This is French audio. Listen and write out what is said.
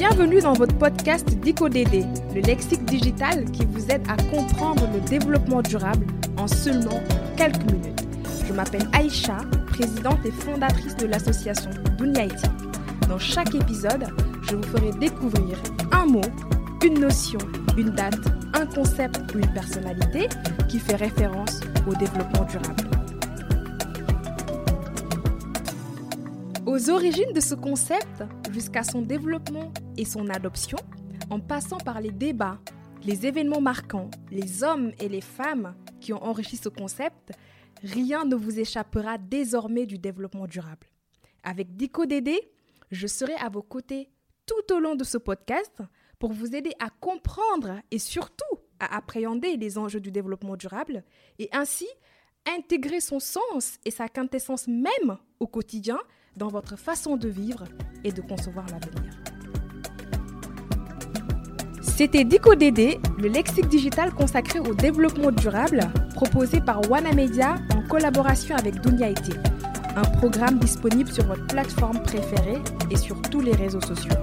Bienvenue dans votre podcast DicoDD, le lexique digital qui vous aide à comprendre le développement durable en seulement quelques minutes. Je m'appelle Aïcha, présidente et fondatrice de l'association Dunyaiti. Dans chaque épisode, je vous ferai découvrir un mot, une notion, une date, un concept ou une personnalité qui fait référence au développement durable. Aux origines de ce concept, jusqu'à son développement et son adoption, en passant par les débats, les événements marquants, les hommes et les femmes qui ont enrichi ce concept, rien ne vous échappera désormais du développement durable. Avec Dico Dédé, je serai à vos côtés tout au long de ce podcast pour vous aider à comprendre et surtout à appréhender les enjeux du développement durable et ainsi intégrer son sens et sa quintessence même au quotidien dans votre façon de vivre et de concevoir l'avenir. C'était Dico DD, le lexique digital consacré au développement durable, proposé par Wana Media en collaboration avec Dunia IT, un programme disponible sur votre plateforme préférée et sur tous les réseaux sociaux.